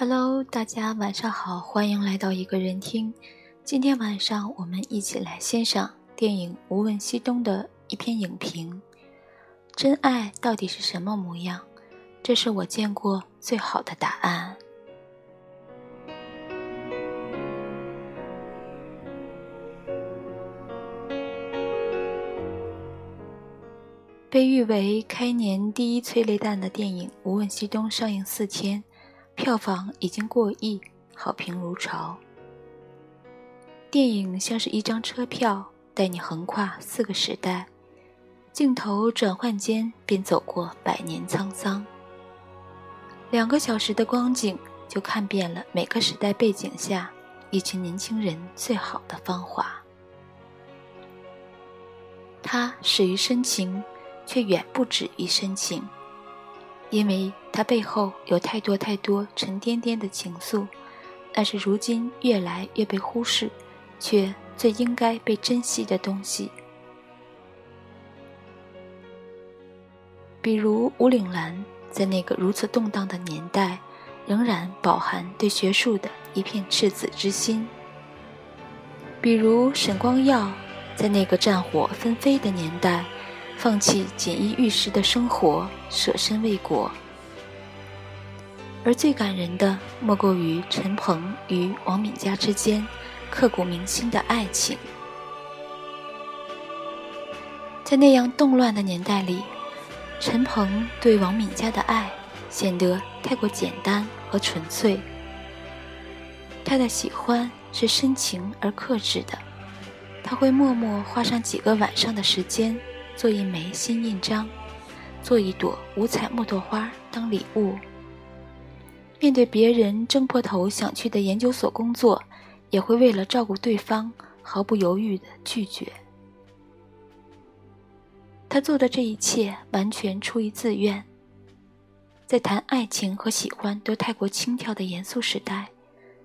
Hello，大家晚上好，欢迎来到一个人听。今天晚上我们一起来欣赏电影《无问西东》的一篇影评。真爱到底是什么模样？这是我见过最好的答案。被誉为开年第一催泪弹的电影《无问西东》上映四天。票房已经过亿，好评如潮。电影像是一张车票，带你横跨四个时代，镜头转换间便走过百年沧桑。两个小时的光景，就看遍了每个时代背景下一群年轻人最好的芳华。它始于深情，却远不止于深情。因为它背后有太多太多沉甸甸的情愫，那是如今越来越被忽视，却最应该被珍惜的东西。比如吴岭澜，在那个如此动荡的年代，仍然饱含对学术的一片赤子之心；比如沈光耀，在那个战火纷飞的年代。放弃锦衣玉食的生活，舍身为国。而最感人的，莫过于陈鹏与王敏佳之间刻骨铭心的爱情。在那样动乱的年代里，陈鹏对王敏佳的爱显得太过简单和纯粹。他的喜欢是深情而克制的，他会默默花上几个晚上的时间。做一枚新印章，做一朵五彩木头花当礼物。面对别人争破头想去的研究所工作，也会为了照顾对方毫不犹豫的拒绝。他做的这一切完全出于自愿。在谈爱情和喜欢都太过轻佻的严肃时代，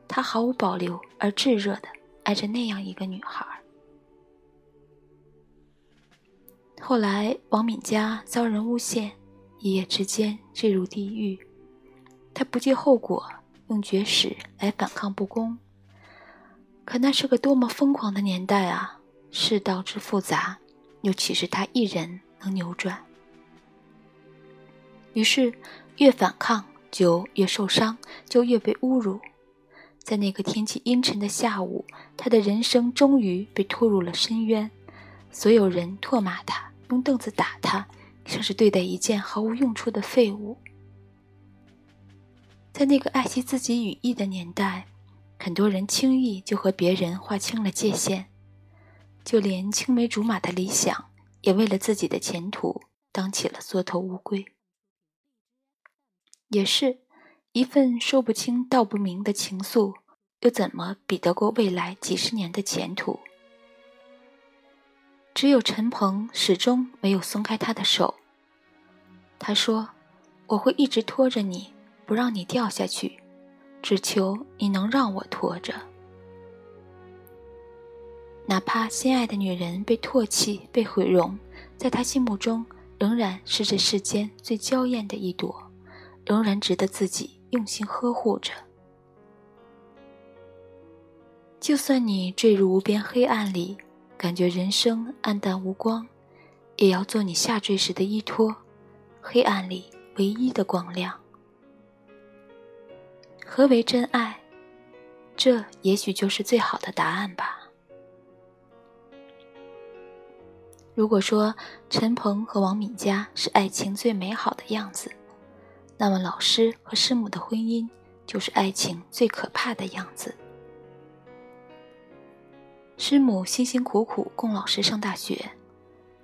他毫无保留而炙热的爱着那样一个女孩。后来，王敏佳遭人诬陷，一夜之间坠入地狱。他不计后果，用绝食来反抗不公。可那是个多么疯狂的年代啊！世道之复杂，又岂是他一人能扭转？于是，越反抗就越受伤，就越被侮辱。在那个天气阴沉的下午，他的人生终于被拖入了深渊。所有人唾骂他。用凳子打他，像是对待一件毫无用处的废物。在那个爱惜自己羽翼的年代，很多人轻易就和别人划清了界限，就连青梅竹马的理想，也为了自己的前途当起了缩头乌龟。也是一份说不清道不明的情愫，又怎么比得过未来几十年的前途？只有陈鹏始终没有松开他的手。他说：“我会一直拖着你，不让你掉下去，只求你能让我拖着。哪怕心爱的女人被唾弃、被毁容，在他心目中仍然是这世间最娇艳的一朵，仍然值得自己用心呵护着。就算你坠入无边黑暗里。”感觉人生暗淡无光，也要做你下坠时的依托，黑暗里唯一的光亮。何为真爱？这也许就是最好的答案吧。如果说陈鹏和王敏佳是爱情最美好的样子，那么老师和师母的婚姻就是爱情最可怕的样子。师母辛辛苦苦供老师上大学，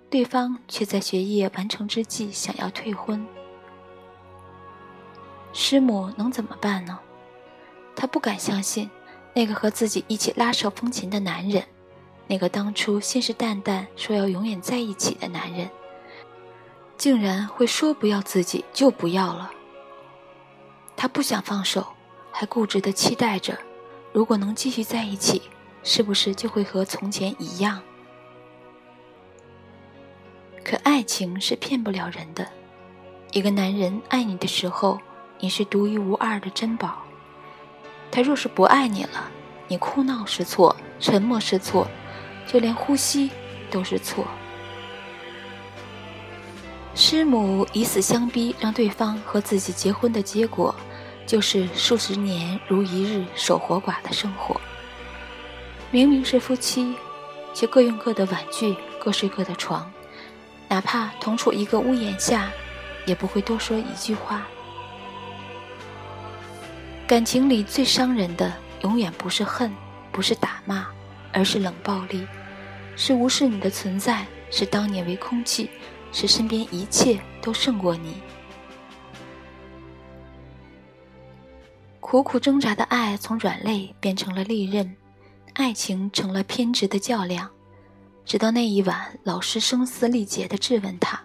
对方却在学业完成之际想要退婚。师母能怎么办呢？她不敢相信，那个和自己一起拉手风琴的男人，那个当初信誓旦旦说要永远在一起的男人，竟然会说不要自己就不要了。她不想放手，还固执地期待着，如果能继续在一起。是不是就会和从前一样？可爱情是骗不了人的。一个男人爱你的时候，你是独一无二的珍宝；他若是不爱你了，你哭闹是错，沉默是错，就连呼吸都是错。师母以死相逼，让对方和自己结婚的结果，就是数十年如一日守活寡的生活。明明是夫妻，却各用各的碗具，各睡各的床，哪怕同处一个屋檐下，也不会多说一句话。感情里最伤人的，永远不是恨，不是打骂，而是冷暴力，是无视你的存在，是当你为空气。使身边一切都胜过你。苦苦挣扎的爱从软肋变成了利刃，爱情成了偏执的较量。直到那一晚，老师声嘶力竭地质问他：“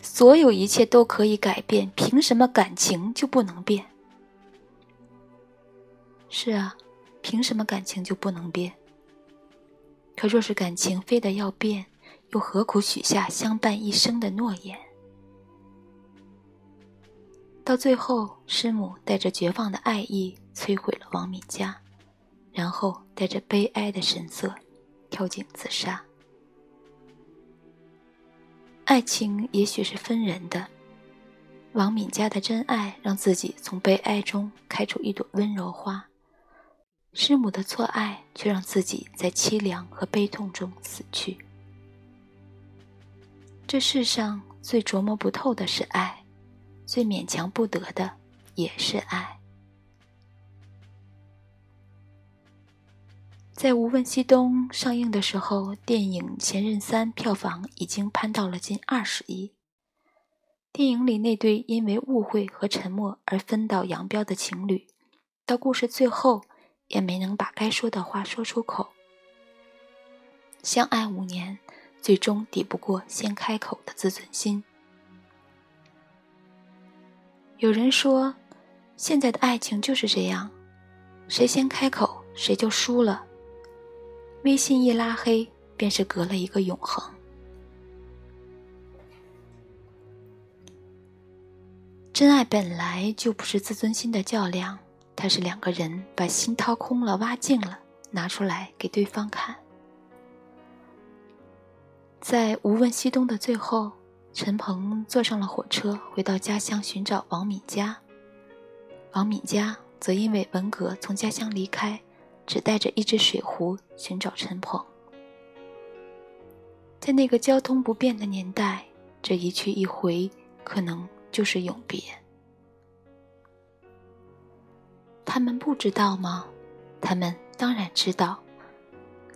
所有一切都可以改变，凭什么感情就不能变？”是啊，凭什么感情就不能变？可若是感情非得要变，又何苦许下相伴一生的诺言？到最后，师母带着绝望的爱意摧毁了王敏家，然后带着悲哀的神色跳井自杀。爱情也许是分人的，王敏家的真爱让自己从悲哀中开出一朵温柔花，师母的错爱却让自己在凄凉和悲痛中死去。这世上最琢磨不透的是爱，最勉强不得的也是爱。在《无问西东》上映的时候，电影《前任三》票房已经攀到了近二十亿。电影里那对因为误会和沉默而分道扬镳的情侣，到故事最后也没能把该说的话说出口。相爱五年。最终抵不过先开口的自尊心。有人说，现在的爱情就是这样，谁先开口谁就输了。微信一拉黑，便是隔了一个永恒。真爱本来就不是自尊心的较量，它是两个人把心掏空了、挖净了，拿出来给对方看。在《无问西东》的最后，陈鹏坐上了火车，回到家乡寻找王敏佳。王敏佳则因为文革从家乡离开，只带着一只水壶寻找陈鹏。在那个交通不便的年代，这一去一回，可能就是永别。他们不知道吗？他们当然知道。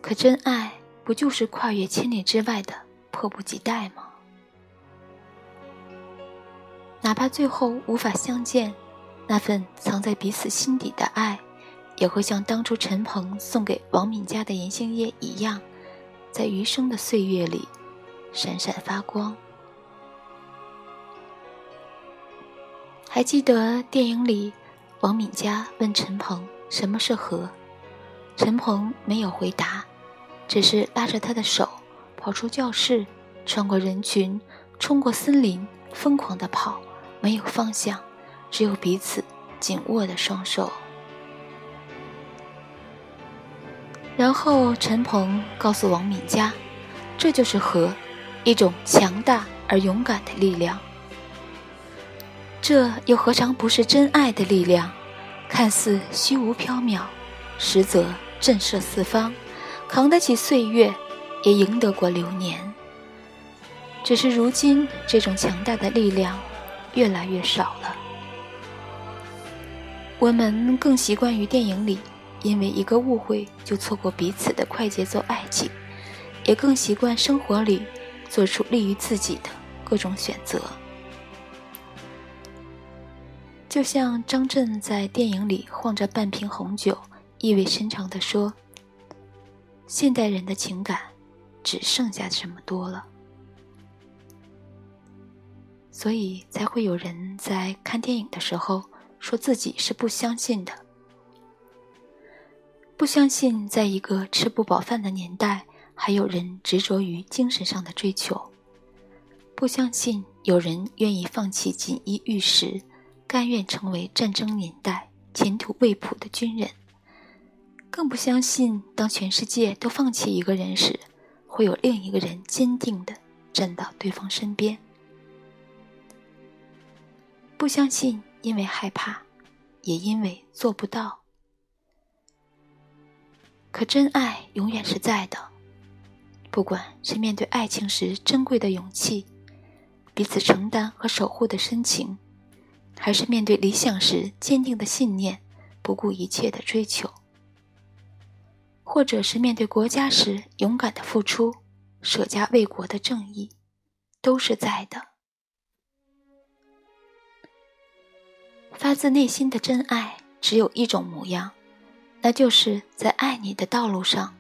可真爱。不就是跨越千里之外的迫不及待吗？哪怕最后无法相见，那份藏在彼此心底的爱，也会像当初陈鹏送给王敏佳的银杏叶一样，在余生的岁月里闪闪发光。还记得电影里，王敏佳问陈鹏什么是和，陈鹏没有回答。只是拉着他的手，跑出教室，穿过人群，冲过森林，疯狂地跑，没有方向，只有彼此紧握的双手。然后陈鹏告诉王敏佳：“这就是和，一种强大而勇敢的力量。这又何尝不是真爱的力量？看似虚无缥缈，实则震慑四方。”扛得起岁月，也赢得过流年。只是如今，这种强大的力量越来越少了。我们更习惯于电影里，因为一个误会就错过彼此的快节奏爱情，也更习惯生活里做出利于自己的各种选择。就像张震在电影里晃着半瓶红酒，意味深长地说。现代人的情感，只剩下这么多了，所以才会有人在看电影的时候说自己是不相信的，不相信在一个吃不饱饭的年代，还有人执着于精神上的追求，不相信有人愿意放弃锦衣玉食，甘愿成为战争年代前途未卜的军人，更不相信当全世界都放弃一个人时，会有另一个人坚定的站到对方身边。不相信，因为害怕，也因为做不到。可真爱永远是在的，不管是面对爱情时珍贵的勇气，彼此承担和守护的深情，还是面对理想时坚定的信念，不顾一切的追求，或者是面对国家时勇敢的付出，舍家为国的正义，都是在的。发自内心的真爱只有一种模样，那就是在爱你的道路上，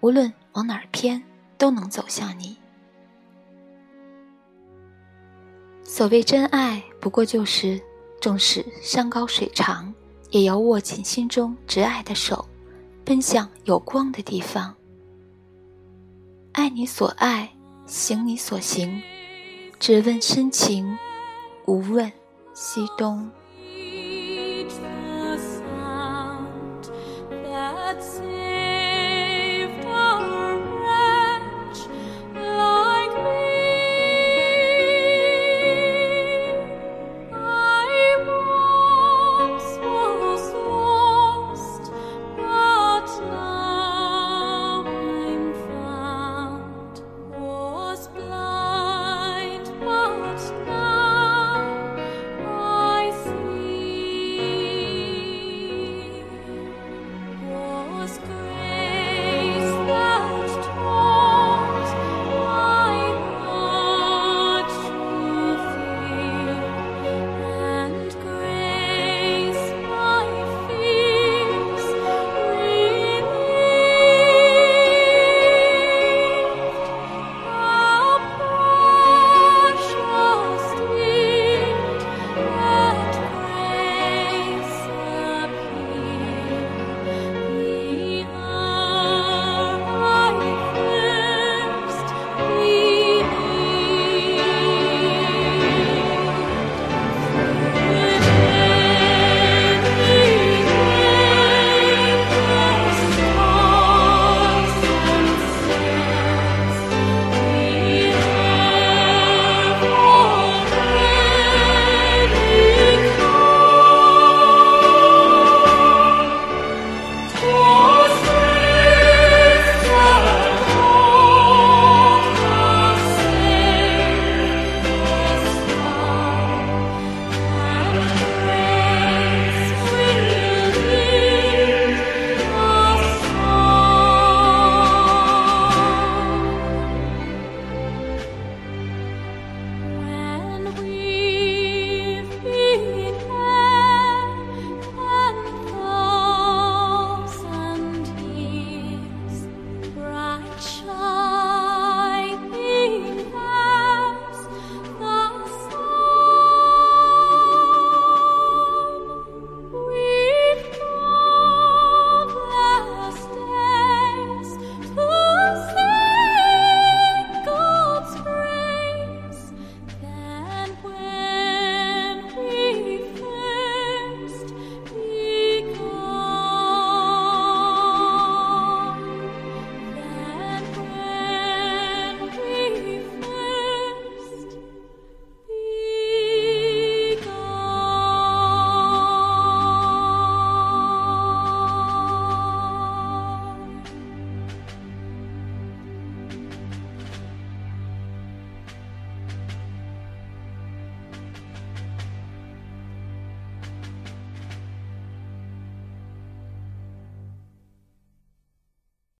无论往哪儿偏，都能走向你。所谓真爱，不过就是，纵使山高水长，也要握紧心中挚爱的手，奔向有光的地方。爱你所爱，行你所行，只问深情，无问西东。